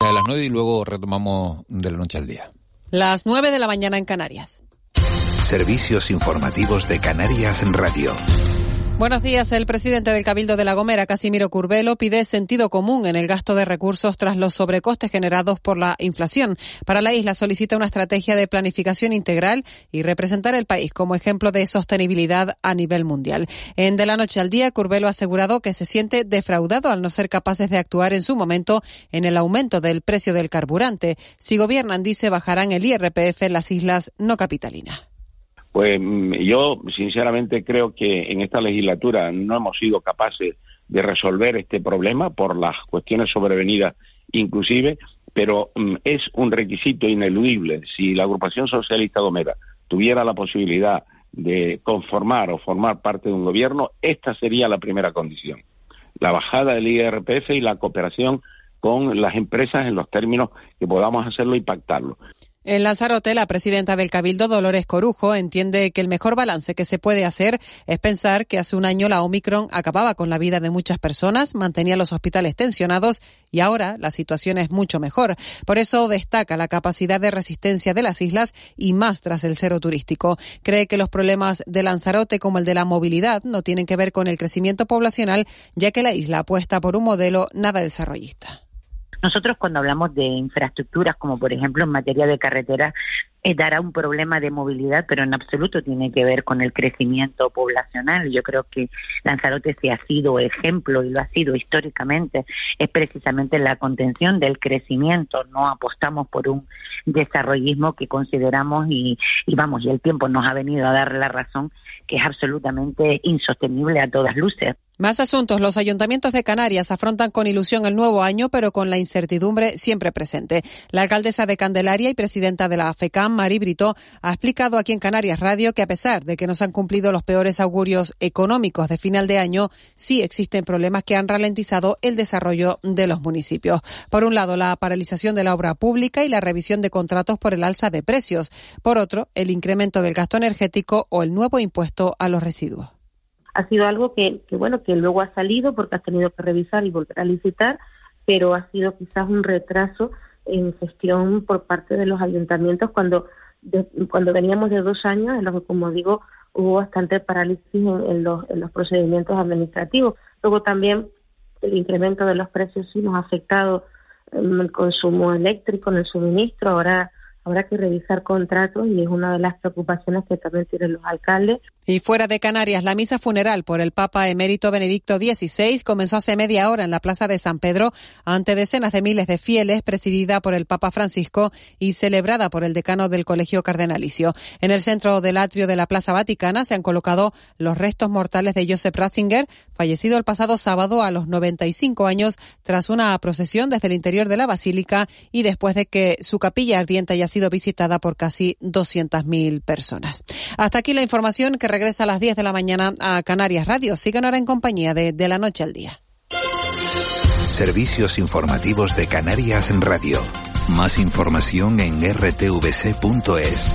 A las 9 y luego retomamos de la noche al día. Las 9 de la mañana en Canarias. Servicios informativos de Canarias en Radio. Buenos días. El presidente del Cabildo de La Gomera, Casimiro Curbelo, pide sentido común en el gasto de recursos tras los sobrecostes generados por la inflación. Para la isla solicita una estrategia de planificación integral y representar el país como ejemplo de sostenibilidad a nivel mundial. En De la Noche al Día, Curbelo ha asegurado que se siente defraudado al no ser capaces de actuar en su momento en el aumento del precio del carburante. Si gobiernan, dice, bajarán el IRPF en las islas no capitalinas. Pues mm, yo sinceramente creo que en esta legislatura no hemos sido capaces de resolver este problema por las cuestiones sobrevenidas inclusive, pero mm, es un requisito ineludible. Si la agrupación socialista Gomera tuviera la posibilidad de conformar o formar parte de un gobierno, esta sería la primera condición. La bajada del IRPF y la cooperación con las empresas en los términos que podamos hacerlo y pactarlo. En Lanzarote, la presidenta del Cabildo, Dolores Corujo, entiende que el mejor balance que se puede hacer es pensar que hace un año la Omicron acababa con la vida de muchas personas, mantenía los hospitales tensionados y ahora la situación es mucho mejor. Por eso destaca la capacidad de resistencia de las islas y más tras el cero turístico. Cree que los problemas de Lanzarote como el de la movilidad no tienen que ver con el crecimiento poblacional, ya que la isla apuesta por un modelo nada desarrollista. Nosotros cuando hablamos de infraestructuras, como por ejemplo en materia de carreteras, eh, dará un problema de movilidad, pero en absoluto tiene que ver con el crecimiento poblacional. Yo creo que Lanzarote se ha sido ejemplo y lo ha sido históricamente, es precisamente la contención del crecimiento. No apostamos por un desarrollismo que consideramos y, y vamos, y el tiempo nos ha venido a dar la razón que es absolutamente insostenible a todas luces. Más asuntos. Los ayuntamientos de Canarias afrontan con ilusión el nuevo año, pero con la incertidumbre siempre presente. La alcaldesa de Candelaria y presidenta de la FECAM, Mari Brito, ha explicado aquí en Canarias Radio que a pesar de que no se han cumplido los peores augurios económicos de final de año, sí existen problemas que han ralentizado el desarrollo de los municipios. Por un lado, la paralización de la obra pública y la revisión de contratos por el alza de precios. Por otro, el incremento del gasto energético o el nuevo impuesto a los residuos ha sido algo que, bueno, que luego ha salido porque has tenido que revisar y volver a licitar, pero ha sido quizás un retraso en gestión por parte de los ayuntamientos cuando cuando veníamos de dos años en los que, como digo, hubo bastante parálisis en, los, en los procedimientos administrativos. Luego también el incremento de los precios sí nos ha afectado en el consumo eléctrico, en el suministro. Ahora habrá que revisar contratos y es una de las preocupaciones que también tienen los alcaldes. Y fuera de Canarias, la misa funeral por el Papa emérito Benedicto XVI comenzó hace media hora en la Plaza de San Pedro ante decenas de miles de fieles, presidida por el Papa Francisco y celebrada por el decano del Colegio Cardenalicio. En el centro del atrio de la Plaza Vaticana se han colocado los restos mortales de Joseph Ratzinger, fallecido el pasado sábado a los 95 años tras una procesión desde el interior de la basílica y después de que su capilla ardiente haya sido visitada por casi 200.000 personas. Hasta aquí la información que regresa a las 10 de la mañana a Canarias Radio. Sigan ahora en compañía de De la Noche al Día. Servicios informativos de Canarias en Radio. Más información en rtvc.es.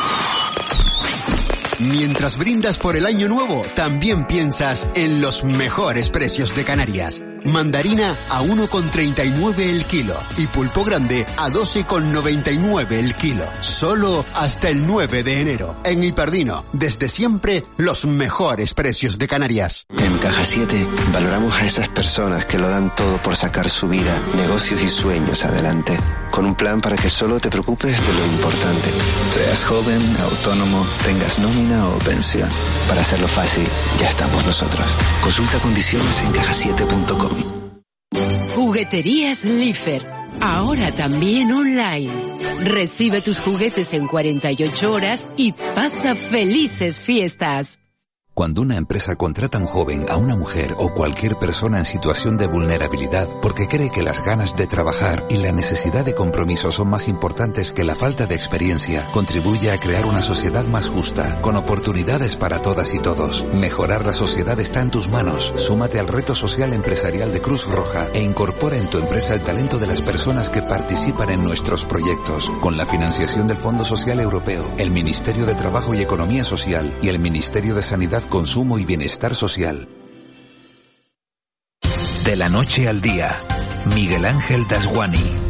Mientras brindas por el año nuevo, también piensas en los mejores precios de Canarias. Mandarina a 1,39 el kilo y pulpo grande a 12,99 el kilo. Solo hasta el 9 de enero. En Hiperdino, desde siempre, los mejores precios de Canarias. En Caja 7 valoramos a esas personas que lo dan todo por sacar su vida, negocios y sueños adelante. Con un plan para que solo te preocupes de lo importante. Seas joven, autónomo, tengas nómina o pensión. Para hacerlo fácil, ya estamos nosotros. Consulta condiciones en cajasiete.com. Jugueterías Lifer. Ahora también online. Recibe tus juguetes en 48 horas y pasa felices fiestas. Cuando una empresa contrata a un joven, a una mujer o cualquier persona en situación de vulnerabilidad porque cree que las ganas de trabajar y la necesidad de compromiso son más importantes que la falta de experiencia, contribuye a crear una sociedad más justa, con oportunidades para todas y todos. Mejorar la sociedad está en tus manos. Súmate al reto social empresarial de Cruz Roja e incorpora en tu empresa el talento de las personas que participan en nuestros proyectos. Con la financiación del Fondo Social Europeo, el Ministerio de Trabajo y Economía Social y el Ministerio de Sanidad consumo y bienestar social. De la noche al día, Miguel Ángel Dasguani.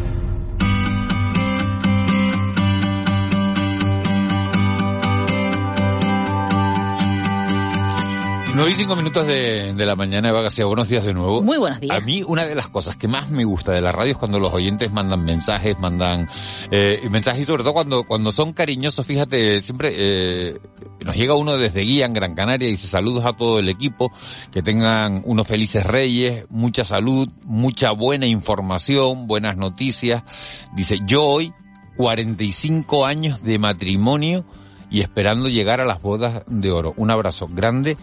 9 y 5 minutos de, la mañana, Eva García. Buenos días de nuevo. Muy buenos días. A mí, una de las cosas que más me gusta de la radio es cuando los oyentes mandan mensajes, mandan eh, mensajes y sobre todo cuando, cuando son cariñosos. Fíjate, siempre eh, nos llega uno desde Guía, en Gran Canaria, y dice saludos a todo el equipo, que tengan unos felices reyes, mucha salud, mucha buena información, buenas noticias. Dice, yo hoy, 45 años de matrimonio y esperando llegar a las bodas de oro. Un abrazo grande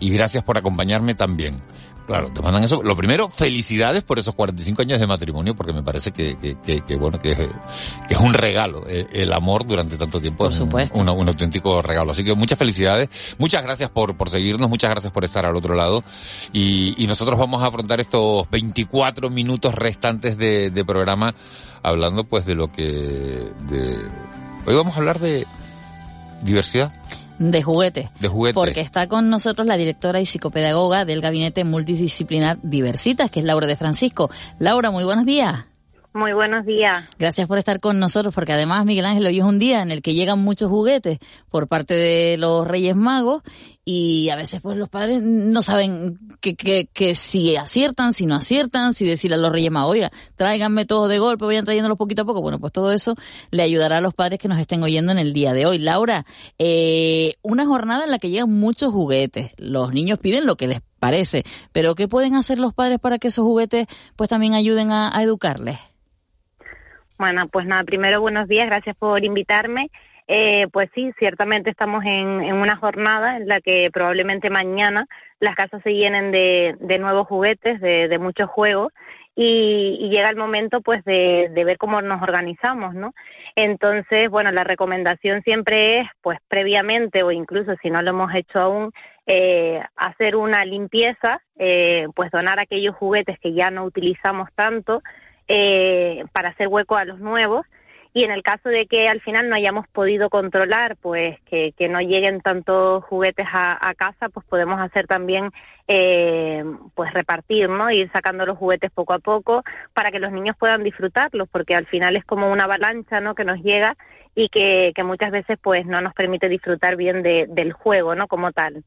y gracias por acompañarme también. Claro, te mandan eso. Lo primero, felicidades por esos 45 años de matrimonio, porque me parece que, que, que, bueno, que, es un regalo. Eh, el, amor durante tanto tiempo es un, un, auténtico regalo. Así que muchas felicidades. Muchas gracias por, por seguirnos. Muchas gracias por estar al otro lado. Y, y nosotros vamos a afrontar estos 24 minutos restantes de, de programa hablando pues de lo que, de, hoy vamos a hablar de diversidad. De juguete. De juguete. Porque está con nosotros la directora y psicopedagoga del Gabinete Multidisciplinar Diversitas, que es Laura de Francisco. Laura, muy buenos días. Muy buenos días. Gracias por estar con nosotros, porque además, Miguel Ángel, hoy es un día en el que llegan muchos juguetes por parte de los Reyes Magos y a veces pues los padres no saben que, que, si aciertan, si no aciertan, si decirle a los Reyes Magos, oiga, tráiganme todos de golpe, vayan trayéndolos poquito a poco. Bueno, pues todo eso le ayudará a los padres que nos estén oyendo en el día de hoy. Laura, eh, una jornada en la que llegan muchos juguetes. Los niños piden lo que les parece, pero ¿qué pueden hacer los padres para que esos juguetes pues también ayuden a educarles? Bueno, pues nada, primero buenos días, gracias por invitarme. Eh, pues sí, ciertamente estamos en, en, una jornada en la que probablemente mañana las casas se llenen de, de nuevos juguetes, de, de muchos juegos y, y, llega el momento pues de, de, ver cómo nos organizamos, ¿no? Entonces, bueno, la recomendación siempre es pues previamente o incluso si no lo hemos hecho aún, eh, hacer una limpieza, eh, pues donar aquellos juguetes que ya no utilizamos tanto eh, para hacer hueco a los nuevos y en el caso de que al final no hayamos podido controlar, pues que, que no lleguen tantos juguetes a, a, casa, pues podemos hacer también, eh, pues repartir, ¿no? Ir sacando los juguetes poco a poco para que los niños puedan disfrutarlos, porque al final es como una avalancha, ¿no? Que nos llega y que, que muchas veces pues no nos permite disfrutar bien de, del juego, ¿no? Como tal.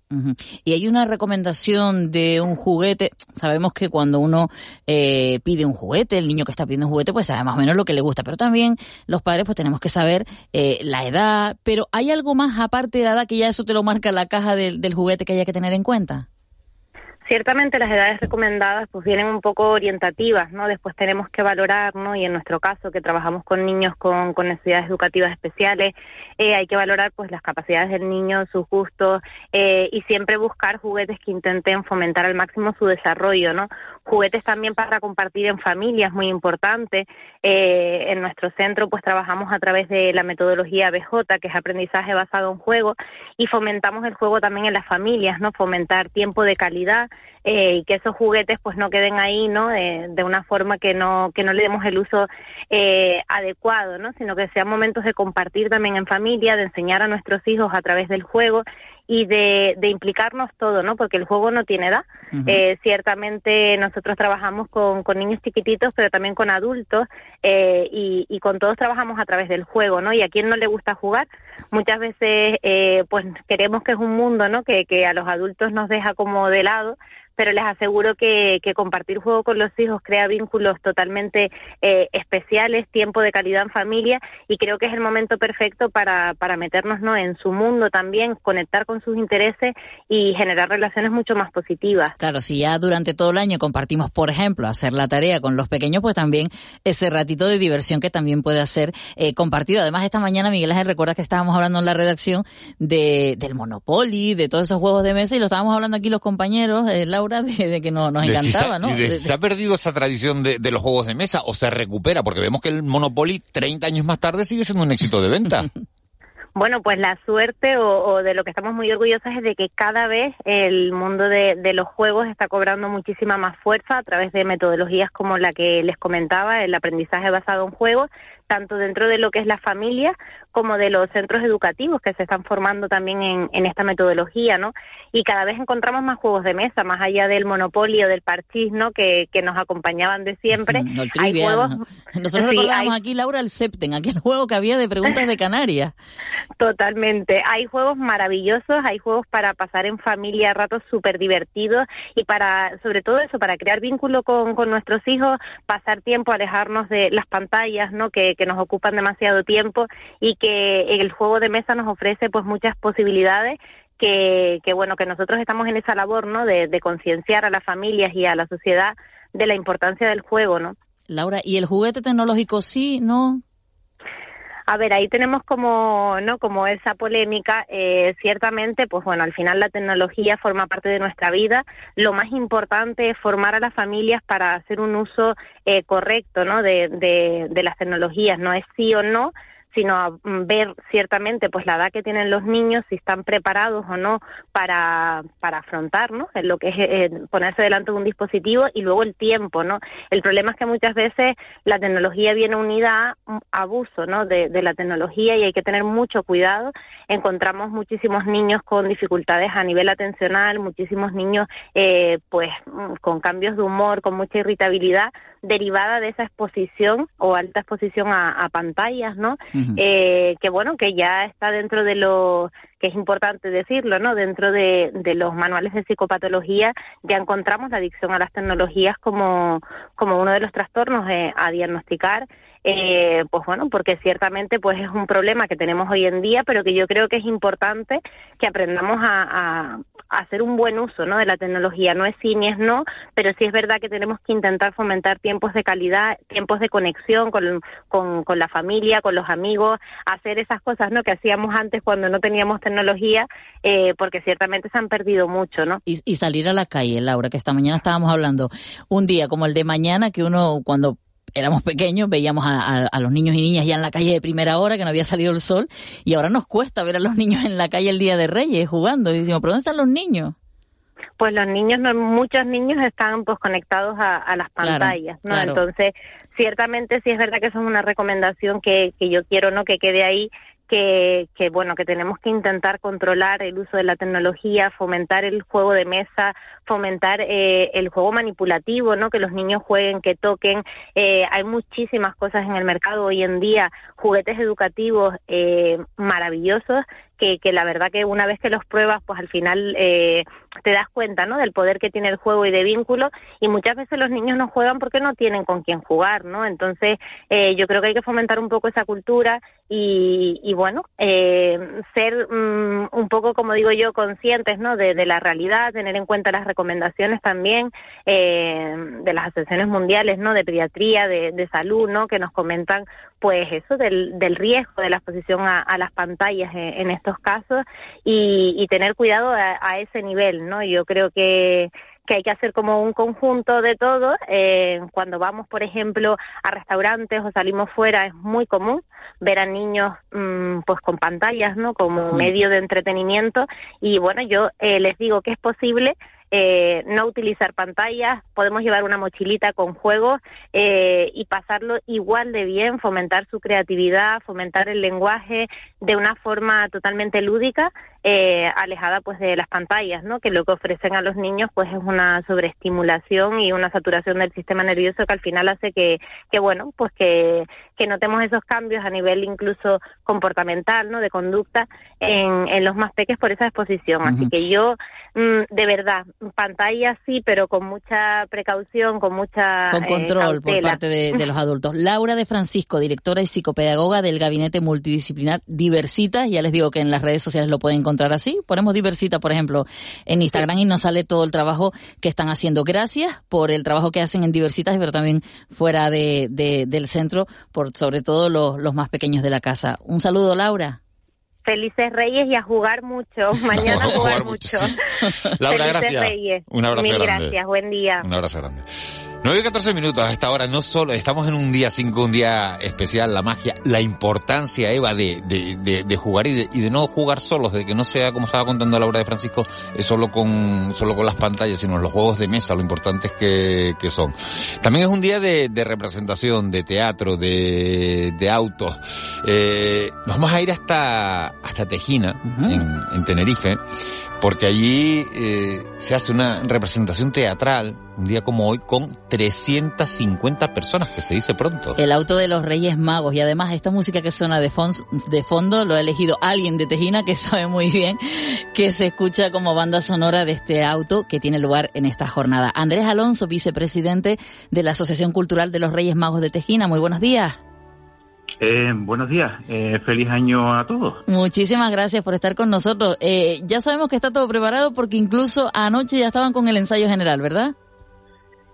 Y hay una recomendación de un juguete. Sabemos que cuando uno eh, pide un juguete, el niño que está pidiendo un juguete, pues sabe más o menos lo que le gusta. Pero también los padres pues tenemos que saber eh, la edad. Pero ¿hay algo más aparte de la edad que ya eso te lo marca la caja del juguete que haya que tener en cuenta? Ciertamente las edades recomendadas pues vienen un poco orientativas, ¿no? Después tenemos que valorar, ¿no? Y en nuestro caso que trabajamos con niños con, con necesidades educativas especiales, eh, hay que valorar pues las capacidades del niño, sus gustos eh, y siempre buscar juguetes que intenten fomentar al máximo su desarrollo, ¿no? Juguetes también para compartir en familia es muy importante. Eh, en nuestro centro pues trabajamos a través de la metodología BJ, que es aprendizaje basado en juego, y fomentamos el juego también en las familias, ¿no? Fomentar tiempo de calidad eh, y que esos juguetes pues no queden ahí no de, de, una forma que no que no le demos el uso eh, adecuado no sino que sean momentos de compartir también en familia de enseñar a nuestros hijos a través del juego y de, de implicarnos todo no porque el juego no tiene edad uh -huh. eh, ciertamente nosotros trabajamos con, con niños chiquititos pero también con adultos eh, y, y con todos trabajamos a través del juego no y a quien no le gusta jugar muchas veces eh, pues queremos que es un mundo no que, que a los adultos nos deja como de lado pero les aseguro que, que compartir juego con los hijos crea vínculos totalmente eh, especiales, tiempo de calidad en familia y creo que es el momento perfecto para, para meternos ¿no? en su mundo también, conectar con sus intereses y generar relaciones mucho más positivas. Claro, si ya durante todo el año compartimos, por ejemplo, hacer la tarea con los pequeños, pues también ese ratito de diversión que también puede hacer eh, compartido. Además, esta mañana, Miguel Ángel, recuerdas que estábamos hablando en la redacción de, del Monopoly, de todos esos juegos de mesa, y lo estábamos hablando aquí los compañeros, eh, Laura, de, que nos encantaba, ¿no? ¿Se ha perdido esa tradición de, de los juegos de mesa o se recupera? Porque vemos que el Monopoly, 30 años más tarde, sigue siendo un éxito de venta. Bueno, pues la suerte o, de lo que estamos muy orgullosos es de que cada vez el mundo de, de, los juegos está cobrando muchísima más fuerza a través de metodologías como la que les comentaba, el aprendizaje basado en juegos, tanto dentro de lo que es la familia como de los centros educativos que se están formando también en, en, esta metodología, ¿no? Y cada vez encontramos más juegos de mesa, más allá del monopolio, del parchís, ¿no? Que, que nos acompañaban de siempre. hay juegos... Nosotros recordamos aquí, Laura, el Septen, aquel juego que había de preguntas de Canarias. Totalmente. Hay juegos maravillosos, hay juegos para pasar en familia ratos súper divertidos y para, sobre todo eso, para crear vínculo con, con nuestros hijos, pasar tiempo, alejarnos de las pantallas, ¿no? Que, que nos ocupan demasiado tiempo y que el juego de mesa nos ofrece pues muchas posibilidades que, que bueno que nosotros estamos en esa labor no de, de concienciar a las familias y a la sociedad de la importancia del juego no Laura y el juguete tecnológico sí no a ver, ahí tenemos como, ¿no? Como esa polémica. Eh, ciertamente, pues bueno, al final la tecnología forma parte de nuestra vida. Lo más importante es formar a las familias para hacer un uso eh, correcto, ¿no? De, de, de las tecnologías. No es sí o no, sino a mm, ver ciertamente pues la edad que tienen los niños, si están preparados o no para, para afrontar ¿no? Lo que es eh, ponerse delante de un dispositivo y luego el tiempo. ¿no? El problema es que muchas veces la tecnología viene unida a abuso ¿no? de, la tecnología y hay que tener mucho cuidado. Encontramos muchísimos niños con dificultades a nivel atencional, muchísimos niños eh, pues mm, con cambios de humor, con mucha irritabilidad derivada de esa exposición o alta exposición a, a pantallas, ¿no? Eh, que bueno, que ya está dentro de lo que es importante decirlo, ¿no? Dentro de, de los manuales de psicopatología ya encontramos la adicción a las tecnologías como, como uno de los trastornos eh, a diagnosticar eh, pues bueno, porque ciertamente pues es un problema que tenemos hoy en día, pero que yo creo que es importante que aprendamos a, a, hacer un buen uso ¿no? de la tecnología. No es sí ni es no, pero sí es verdad que tenemos que intentar fomentar tiempos de calidad, tiempos de conexión con, con, con la familia, con los amigos, hacer esas cosas ¿no? que hacíamos antes cuando no teníamos tecnología, eh, porque ciertamente se han perdido mucho. ¿no? Y, y salir a la calle, Laura, que esta mañana estábamos hablando, un día como el de mañana, que uno cuando éramos pequeños, veíamos a, a, los niños y niñas ya en la calle de primera hora, que no había salido el sol, y ahora nos cuesta ver a los niños en la calle el Día de Reyes jugando. Y decimos, ¿pero dónde están los niños? Pues los niños, no, muchos niños están pues conectados a, a las pantallas, ¿no? Claro. Entonces, ciertamente sí es verdad que eso es una recomendación que, que yo quiero, ¿no? Que quede ahí que, que, bueno que tenemos que intentar controlar el uso de la tecnología, fomentar el juego de mesa, fomentar eh, el juego manipulativo, ¿no? Que los niños jueguen, que toquen. Eh, hay muchísimas cosas en el mercado hoy en día, juguetes educativos eh, maravillosos que, que la verdad que una vez que los pruebas, pues al final eh, te das cuenta, ¿no? Del poder que tiene el juego y de vínculo y muchas veces los niños no juegan porque no tienen con quién jugar, ¿no? Entonces eh, yo creo que hay que fomentar un poco esa cultura y, y bueno, eh, ser um, un poco, como digo yo, conscientes, ¿no? De, la realidad, tener en cuenta las recomendaciones también eh, de las asociaciones mundiales, ¿no? De pediatría, de, salud, ¿no? Que nos comentan, pues eso, del, del riesgo de la exposición a, a las pantallas en, en estos casos y, y tener cuidado a, a, ese nivel, ¿no? Yo creo que, que hay que hacer como un conjunto de todo. Eh, cuando vamos, por ejemplo, a restaurantes o salimos fuera, es muy común ver a niños mmm, pues con pantallas, ¿no? Como medio de entretenimiento. Y bueno, yo eh, les digo que es posible eh, no utilizar pantallas, podemos llevar una mochilita con juegos eh, y pasarlo igual de bien, fomentar su creatividad, fomentar el lenguaje de una forma totalmente lúdica eh, alejada pues de las pantallas, ¿no? Que lo que ofrecen a los niños pues es una sobreestimulación y una saturación del sistema nervioso que al final hace que, que bueno, pues que, que notemos esos cambios a nivel incluso comportamental, ¿no? De conducta en, en los más pequeños por esa exposición. Así que yo, mm, de verdad, pantalla sí, pero con mucha precaución, con mucha... Con eh, control por parte de, de los adultos. Laura de Francisco, directora y psicopedagoga del Gabinete Multidisciplinar Diversitas. Ya les digo que en las redes sociales lo pueden encontrar así. Ponemos Diversita, por ejemplo, en Instagram y nos sale todo el trabajo que están haciendo. Gracias por el trabajo que hacen en Diversitas, pero también fuera de, de- del centro, por sobre todo los, los más pequeños de la casa. Un saludo, Laura. Felices Reyes y a jugar mucho. Mañana a jugar mucho. Laura, Felices gracias. Reyes. Un abrazo Mil grande. gracias. Buen día. Un abrazo grande. 9 y 14 minutos a esta hora, no solo, estamos en un día 5, un día especial, la magia, la importancia, Eva, de, de, de, de jugar y de, y de no jugar solos, de que no sea, como estaba contando Laura de Francisco, eh, solo con, solo con las pantallas, sino los juegos de mesa, lo importantes que, que son. También es un día de, de representación, de teatro, de, de autos. Eh, nos vamos a ir hasta, hasta Tejina, en, en Tenerife, porque allí eh, se hace una representación teatral, un día como hoy, con 350 personas, que se dice pronto. El auto de los Reyes Magos. Y además esta música que suena de, de fondo lo ha elegido alguien de Tejina que sabe muy bien que se escucha como banda sonora de este auto que tiene lugar en esta jornada. Andrés Alonso, vicepresidente de la Asociación Cultural de los Reyes Magos de Tejina. Muy buenos días. Eh, buenos días, eh, feliz año a todos. Muchísimas gracias por estar con nosotros. Eh, ya sabemos que está todo preparado porque incluso anoche ya estaban con el ensayo general, ¿verdad?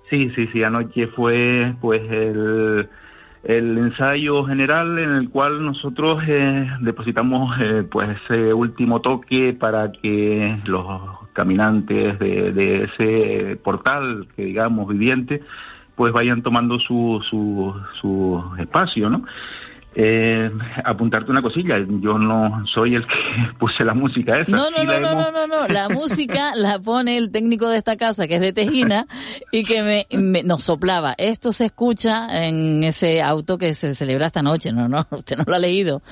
Sí, sí, sí, anoche fue pues el, el ensayo general en el cual nosotros eh, depositamos eh, pues ese último toque para que los caminantes de, de ese portal que digamos viviente pues vayan tomando su, su, su espacio, ¿no? Eh, apuntarte una cosilla, yo no soy el que puse la música esa. No, no, no, la no, hemos- no, no, no. La música la pone el técnico de esta casa, que es de Tejina, y que me, me- nos soplaba. Esto se escucha en ese auto que se celebra esta noche. No, no, usted no lo ha leído.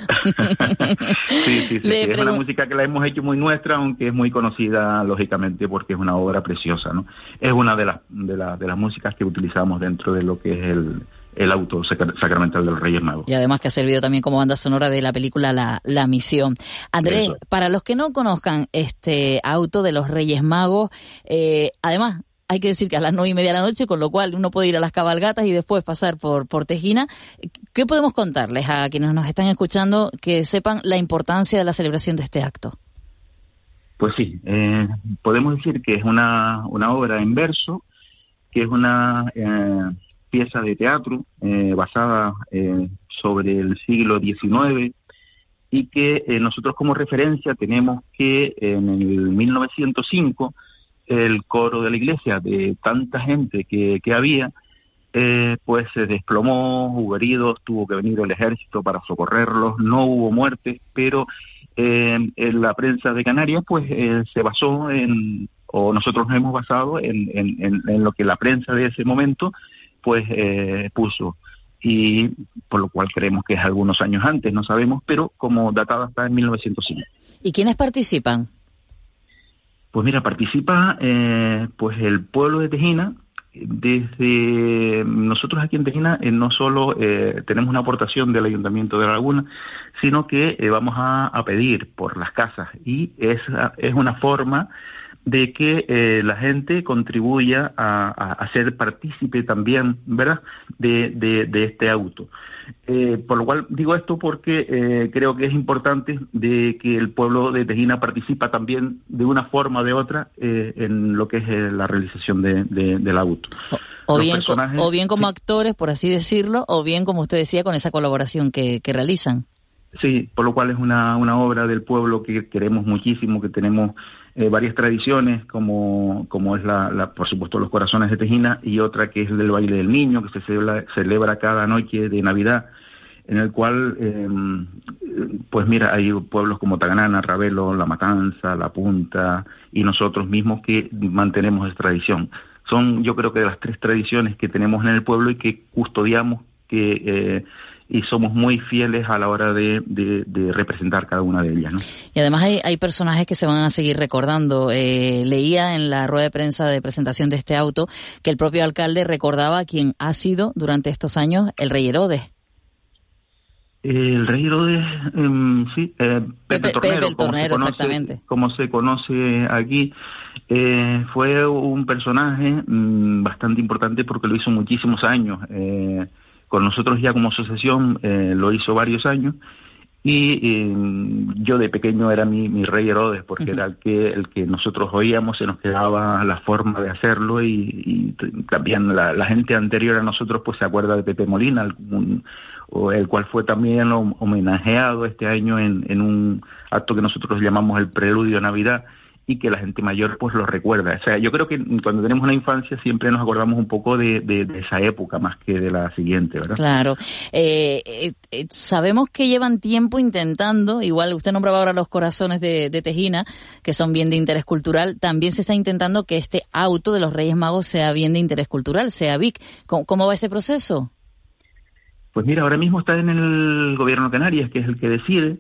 Sí, sí, sí, Le Es una música que la hemos hecho muy nuestra, aunque es muy conocida, lógicamente, porque es una obra preciosa, ¿no? Es una de las, de, las de las músicas que utilizamos dentro de lo que es el, el auto sacra- sacramental de los Reyes Magos. Y además que ha servido también como banda sonora de la película La, la Misión. Andrés, Eso. para los que no conozcan este auto de los Reyes Magos, eh, además hay que decir que a las nueve y media de la noche, con lo cual uno puede ir a las cabalgatas y después pasar por, por Tejina. ¿Qué podemos contarles a quienes nos están escuchando que sepan la importancia de la celebración de este acto? Pues sí, eh, podemos decir que es una, una obra en verso, que es una eh, pieza de teatro eh, basada eh, sobre el siglo XIX y que eh, nosotros como referencia tenemos que en el 1905 el coro de la iglesia, de tanta gente que, que había, eh, pues se desplomó, hubo heridos, tuvo que venir el ejército para socorrerlos, no hubo muertes, pero eh, en la prensa de Canarias pues se basó en, o nosotros nos hemos basado en- en- en lo que la prensa de ese momento pues eh, puso y por lo cual creemos que es algunos años antes, no sabemos, pero como datada está en 1905. ¿Y quiénes participan? Pues mira, participa eh, pues el pueblo de Tejina. Desde nosotros aquí en Tejina eh, no solo eh, tenemos una aportación del Ayuntamiento de La Laguna, sino que eh, vamos a, a pedir por las casas y es, es una forma de que eh, la gente contribuya a, a, a ser partícipe también, ¿verdad?, de, de, de este auto. Eh, por lo cual digo esto porque eh, creo que es importante de que el pueblo de Tejina participa también de una forma o de otra eh, en lo que es eh, la realización de, de- del auto. O bien, personajes- o bien como actores, por así decirlo, o bien, como usted decía, con esa colaboración que, que realizan. Sí, por lo cual es una, una obra del pueblo que queremos muchísimo, que tenemos eh, varias tradiciones, como, como es la, la, por supuesto, los corazones de Tejina, y otra que es el baile del niño, que se celebra, celebra cada noche de Navidad, en el cual, eh, pues mira, hay pueblos como Taganana, Ravelo, La Matanza, La Punta, y nosotros mismos que mantenemos esa tradición. Son, yo creo que las tres tradiciones que tenemos en el pueblo y que custodiamos, que eh, y somos muy fieles a la hora de, de, representar cada una de ellas. ¿no? Y además hay, hay personajes que se van a seguir recordando. Eh, leía en la rueda de prensa de presentación de este auto que el propio alcalde recordaba quién ha sido durante estos años el rey Herodes. El rey Herodes, em, sí, eh, Pepe, Tornero, el Tornero, exactamente. Como se conoce aquí, eh, fue un personaje mm, bastante importante porque lo hizo muchísimos años. Eh, con nosotros ya como asociación eh, lo hizo varios años y eh, yo de pequeño era mi, mi rey Herodes porque era el que el que nosotros oíamos se nos quedaba la forma de hacerlo y, también la, gente anterior a nosotros pues se acuerda de Pepe Molina o el cual fue también homenajeado este año en, en un acto que nosotros llamamos el preludio a Navidad y que la gente mayor pues lo recuerda. O sea, yo creo que cuando tenemos una infancia siempre nos acordamos un poco de, de, esa época más que de la siguiente, ¿verdad? Claro. Eh, eh, eh, sabemos que llevan tiempo intentando, igual usted nombraba ahora los corazones de, de, Tejina, que son bien de interés cultural, también se está intentando que este auto de los Reyes Magos sea bien de interés cultural, sea VIC. ¿Cómo, cómo va ese proceso? Pues mira, ahora mismo está en el gobierno de Canarias, que es el que decide,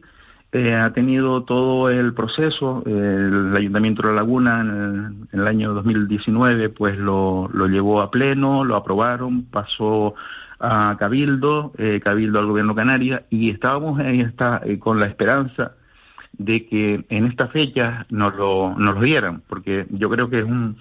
eh, ha tenido todo el proceso. el Ayuntamiento de La Laguna en el, año 2019 pues lo, lo, llevó a pleno, lo aprobaron, pasó a Cabildo, eh, Cabildo al Gobierno Canaria y estábamos en esta, eh, con la esperanza de que en esta fecha nos lo, nos lo dieran, porque yo creo que es un,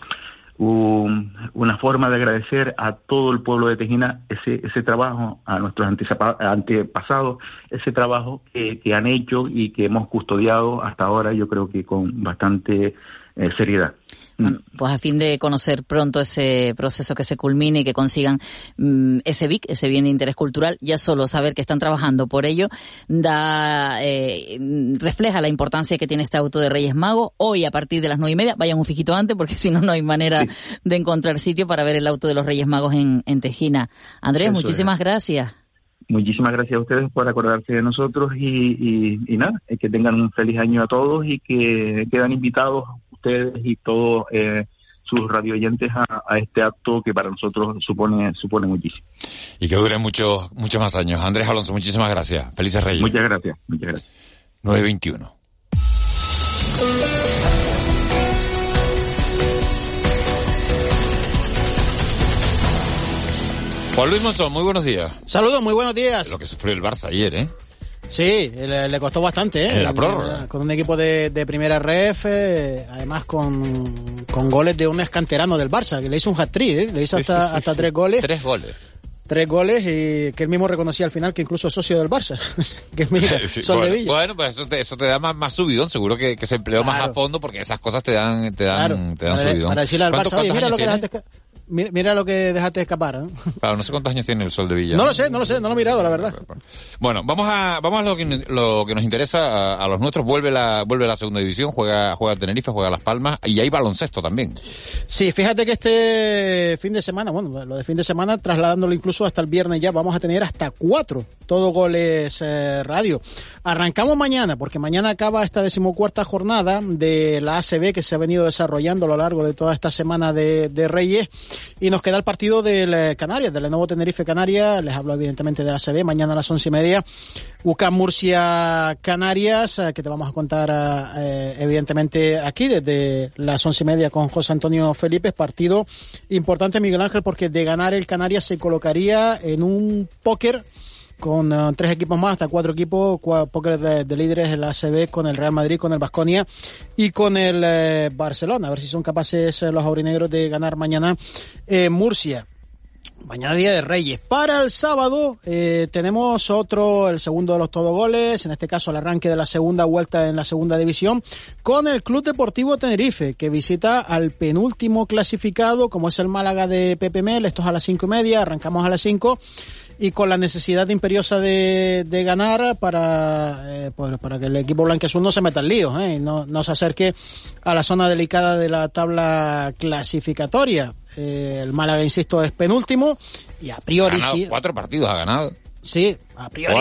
una forma de agradecer a todo el pueblo de Tejina ese, ese trabajo, a nuestros antepasados, ese trabajo que, han hecho y que hemos custodiado hasta ahora, yo creo que con bastante eh, seriedad. Mm. pues a fin de conocer pronto ese proceso que se culmine y que consigan mm, ese BIC, ese bien de interés cultural, ya solo saber que están trabajando por ello da eh, refleja la importancia que tiene este auto de Reyes Magos. Hoy a partir de las nueve y media, vayan un fijito antes porque si no no hay manera de encontrar sitio para ver el auto de los Reyes Magos en, en Tejina. Andrés, muchísimas gracias. Muchísimas gracias a ustedes por acordarse de nosotros y, y, y nada, que tengan un feliz año a todos y que quedan invitados ustedes y todos eh, sus radioyentes a, a, este acto que para nosotros supone supone muchísimo. Y que dure muchos muchos más años. Andrés Alonso, muchísimas gracias. Felices Reyes. Muchas gracias, muchas gracias. 921. Juan Luis Monzón, muy buenos días. Saludos, muy buenos días. Lo que sufrió el Barça ayer, ¿eh? Sí, le, costó bastante, ¿eh? En la prórroga. Con un equipo de, primera ref, eh, además con, con, goles de un escanterano del Barça, que le hizo un hat-trick, ¿eh? Le hizo hasta, hasta tres goles. Tres goles. Tres goles y que él mismo reconocía al final que incluso es socio del Barça. que es mira, bueno, Bueno, pues eso te, eso te da más, más subidón, seguro que, que se empleó más a fondo porque esas cosas te dan, te dan, te dan subidón. Para decirle al Barça, oye, mira lo que Mira, lo que dejaste escapar. ¿eh? Claro, no sé cuántos años tiene el Sol de Villa. No lo sé, no lo sé, no lo he mirado, la verdad. Bueno, vamos a vamos a lo que, lo que nos interesa a, los nuestros. Vuelve la vuelve la segunda división, juega juega Tenerife, juega Las Palmas y hay baloncesto también. Sí, fíjate que este fin de semana, bueno, lo de fin de semana, trasladándolo incluso hasta el viernes ya, vamos a tener hasta cuatro, todo goles eh, radio. Arrancamos mañana, porque mañana acaba esta decimocuarta jornada de la ACB que se ha venido desarrollando a lo largo de toda esta semana de, de Reyes y nos queda el partido del eh, Canarias, del Lenovo Tenerife Canarias. Les hablo evidentemente de ACB. Mañana a las once y media. UCAM Murcia Canarias, eh, que te vamos a contar eh, evidentemente aquí desde las once y media con José Antonio Felipe. Partido importante, Miguel Ángel, porque de ganar el Canarias se colocaría en un póker con uh, tres equipos más, hasta cuatro equipos, póker de, de, líderes en la ACB con el Real Madrid, con el Basconia y con el eh, Barcelona. A ver si son capaces eh, los aurinegros de ganar mañana en Murcia. Mañana día de Reyes. Para el sábado eh, tenemos otro, el segundo de los todo goles, en este caso el arranque de la segunda vuelta en la segunda división, con el Club Deportivo Tenerife, que visita al penúltimo clasificado, como es el Málaga de Pepe Mel. Esto es a las cinco y media, arrancamos a las cinco y con la necesidad imperiosa de, de ganar para, eh, pues, para que el equipo blanqueazul no se meta en lío ¿eh? y no, no se acerque a la zona delicada de la tabla clasificatoria. Eh, el Málaga, insisto, es penúltimo y a priori sí. Cuatro partidos ha ganado. Sí, a priori.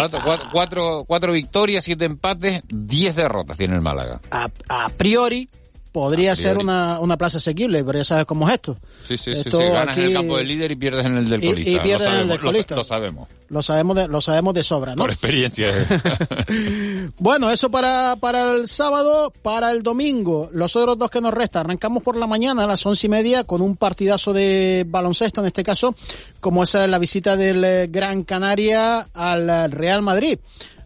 Cuatro, cuatro, victorias, siete empates, diez derrotas tiene el Málaga. A, a priori podría ser una, una plaza asequible, pero ya sabes cómo es esto. Sí, sí, sí, Esto sí, ganas en el campo del líder y pierdes en el del Y- y colista. pierdes lo en el sabemos, del colista. Lo, lo sabemos, Lo sabemos de, lo sabemos de sobra, ¿no? por experiencia. Bueno, eso para, para el sábado, para el domingo, los otros dos que nos restan. Arrancamos por la mañana a las once y media con un partidazo de baloncesto, en este caso, como es la visita del eh, Gran Canaria al eh, Real Madrid.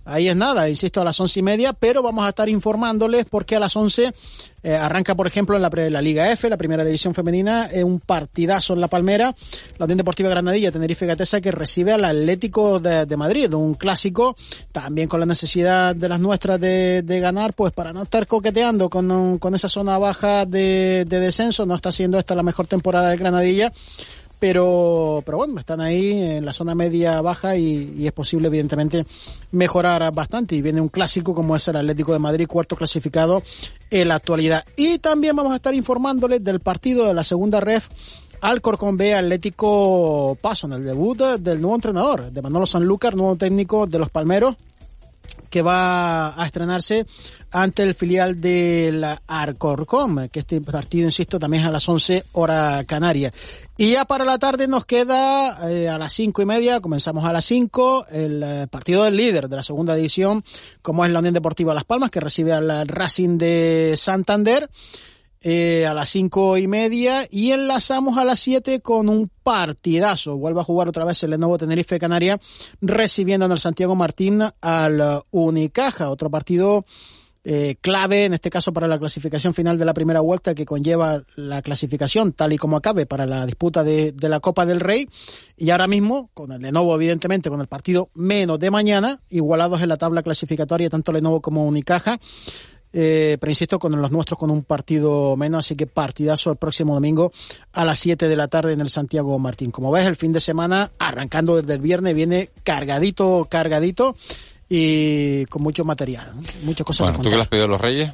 Ahí es nada, insisto, a las once y media, pero vamos a estar informándoles porque a las once eh, arranca, por ejemplo, en la, la Liga F, la primera división femenina, eh, un partidazo en La Palmera, la Unión Deportiva Granadilla, Tenerife Gatesa, que recibe al Atlético de, de Madrid, un clásico, también con la necesidad de las nuestras de, de ganar, pues para no estar coqueteando con, con esa zona baja de, de descenso, no está siendo esta la mejor temporada del Granadilla, pero, pero bueno, están ahí en la zona media baja y, es posible, evidentemente, mejorar bastante. Y viene un clásico como es el Atlético de Madrid, cuarto clasificado en la actualidad. Y también vamos a estar informándoles del partido de la segunda ref Alcorcón B Atlético Paso, en el debut del nuevo entrenador, de Manolo Sanlúcar, nuevo técnico de los Palmeros que va a estrenarse ante el filial del Arcorcom, que este partido, insisto, también es a las 11 hora canaria. Y ya para la tarde nos queda eh, a las cinco y media, comenzamos a las 5, el eh, partido del líder de la segunda división, como es la Unión Deportiva Las Palmas, que recibe al Racing de Santander eh, a las cinco y media y enlazamos a las siete con un partidazo. Vuelve a jugar otra vez el Lenovo Tenerife Canaria recibiendo en el Santiago Martín al Unicaja. Otro partido eh, clave, en este caso para la clasificación final de la primera vuelta que conlleva la clasificación tal y como acabe para la disputa de, de la Copa del Rey. Y ahora mismo, con el Lenovo evidentemente, con el partido menos de mañana, igualados en la tabla clasificatoria tanto Lenovo como Unicaja. Eh, pero insisto, con los nuestros con un partido menos, así que partidazo el próximo domingo a las 7 de la tarde en el Santiago Martín. Como ves, el fin de semana, arrancando desde el viernes, viene cargadito, cargadito y con mucho material, muchas cosas bueno, ¿tú qué le has pedido a los reyes?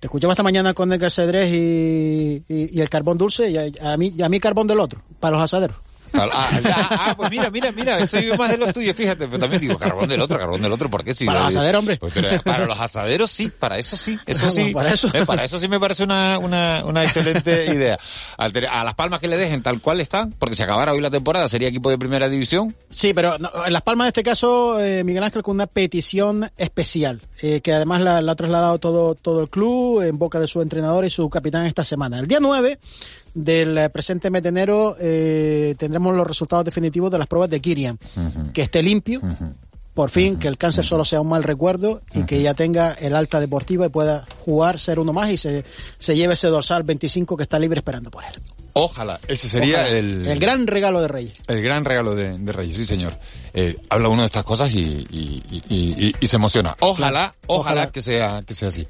Te escuchaba esta mañana con el y, y, y el carbón dulce y a, a mí, y a mí carbón del otro, para los asaderos. Ah, ah, ah, pues mira, mira, mira, yo más de los tuyos, fíjate, pero también digo, carbón del otro, carbón del otro, ¿por qué? Si Para los asaderos, hombre. Pues, para los asaderos sí, para eso sí, eso sí, para eso. eh, para eso sí me parece una, una, una excelente idea. A las palmas que le dejen tal cual están, porque si acabara hoy la temporada sería equipo de primera división, Sí, pero no, en Las Palmas en este caso, eh, Miguel Ángel con una petición especial, eh, que además la, la ha trasladado todo, todo el club en boca de su entrenador y su capitán esta semana. El día 9 del eh, presente mes de enero eh, tendremos los resultados definitivos de las pruebas de Kirian. Que esté limpio, por fin, que el cáncer solo sea un mal recuerdo y que ya tenga el alta deportiva y pueda jugar, ser uno más y se, se lleve ese dorsal 25 que está libre esperando por él. ojalá, ese sería Ojalá. el, el gran regalo de Reyes. el gran regalo de, de Reyes, sí señor. Eh, habla uno de estas cosas y, y, y- y- y se emociona. Ojalá, ojalá, Ojalá. que sea que sea así.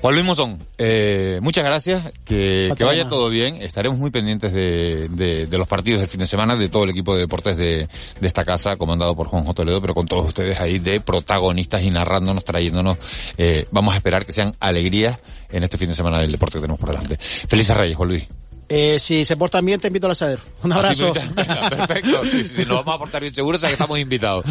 Juan Luis Mozón, eh, muchas gracias, que, que vaya todo bien. Estaremos muy pendientes de, de, de los partidos del fin de semana, de todo el equipo de deportes de, de esta casa, comandado por Juanjo Toledo, pero con todos ustedes ahí de protagonistas y narrándonos, trayéndonos. Eh, vamos a esperar que sean alegrías en este fin de semana del deporte que tenemos por delante. Felices Reyes, Juan Luis. Eh, si se portan bien, te invito al asadero. Un abrazo. Me- venga, perfecto. Sí, sí, sí, nos vamos a portar bien seguros, o sea que estamos invitados.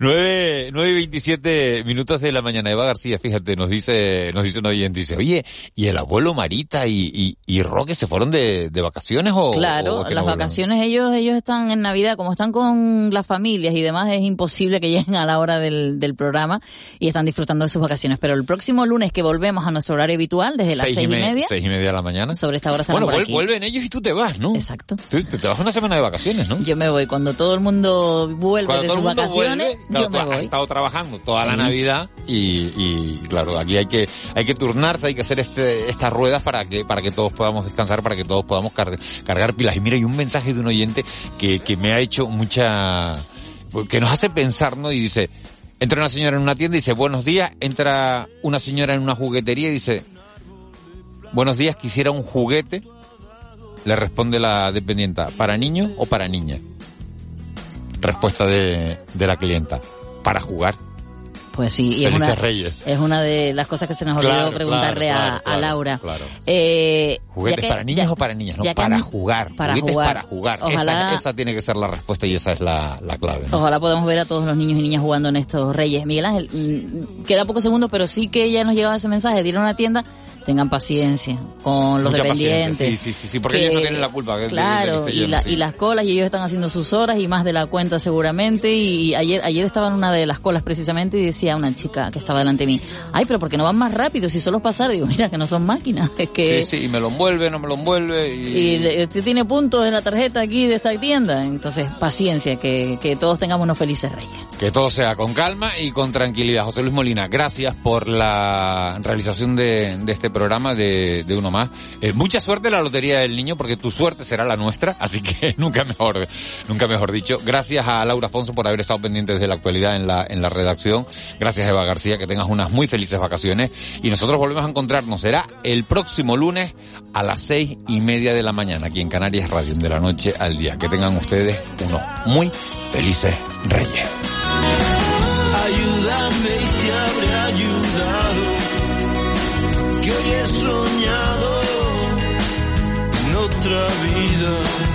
Nueve, nueve y veintisiete minutos de la mañana. Eva García, fíjate, nos dice, nos dice un oyente, dice, oye, ¿y el abuelo Marita y, y, y Roque se fueron de, de vacaciones o? Claro, o las no vacaciones ellos ellos están en Navidad, como están con las familias y demás, es imposible que lleguen a la hora del, del programa y están disfrutando de sus vacaciones. Pero el próximo lunes que volvemos a nuestro horario habitual, desde las seis, y me- media, Seis y media de la mañana. sobre esta hora estarán Bueno, por aquí. Vuelven ellos y tú te vas, ¿no? Exacto. Tú te, te vas una semana de vacaciones, ¿no? Yo me voy. Cuando todo el mundo vuelve Cuando de todo sus el mundo vacaciones, vuelve, claro, yo me has voy. estado trabajando toda la. Navidad y, y, claro, aquí hay que hay que turnarse, hay que hacer este, estas ruedas para que para que todos podamos descansar, para que todos podamos car- cargar pilas. Y mira, hay un mensaje de un oyente que, que me ha hecho mucha que nos hace pensar, ¿no? Y dice, entra una señora en una tienda y dice, buenos días, entra una señora en una juguetería y dice, buenos días, quisiera un juguete. Le responde la dependienta, ¿para niño o para niña? Respuesta de, de la clienta, para jugar. Pues sí, y es una, Reyes. es una de las cosas que se nos olvidó Claro, preguntarle claro, a, claro, a Laura. Eh, ¿Juguetes que- para niños ya- o para niñas? No, para jugar. para Juguetes jugar. para jugar. Ojalá- Esa, esa tiene que ser la respuesta y esa es la, la clave. ¿no? Ojalá podamos ver a todos los niños y niñas jugando en estos Reyes. Miguel Ángel, mm, queda pocos segundos, pero sí que ya nos llegaba ese mensaje de ir a una tienda tengan paciencia con los Mucha dependientes. Sí, sí, sí, sí, porque que- ellos no tienen la culpa. que- de- de que Claro, esté y, la- sí. y las colas, y ellos están haciendo sus horas y más de la cuenta seguramente. Y ayer ayer estaba en una de las colas precisamente y decía una chica que estaba delante de mí, ay, pero porque no van más rápido si solo pasar. Digo, mira, que no son máquinas, es que... Sí, sí, y me lo envuelve, no me lo envuelve. Y... Y usted tiene puntos en la tarjeta aquí de esta tienda. Entonces, paciencia, que, que todos tengamos unos felices reyes. Que todo sea con calma y con tranquilidad. José Luis Molina, gracias por la realización de, de este programa de, de Uno Más. Eh, mucha suerte en la Lotería del Niño, porque tu suerte será la nuestra, así que nunca mejor, nunca mejor dicho. Gracias a Laura Afonso por haber estado pendiente desde la actualidad en la, en la redacción. Gracias Eva García, que tengas unas muy felices vacaciones. Y nosotros volvemos a encontrarnos. Será el próximo lunes a las seis y media de la mañana, aquí en Canarias Radio, de la noche al día. Que tengan ustedes unos muy felices reyes. Hoy he soñado en otra vida.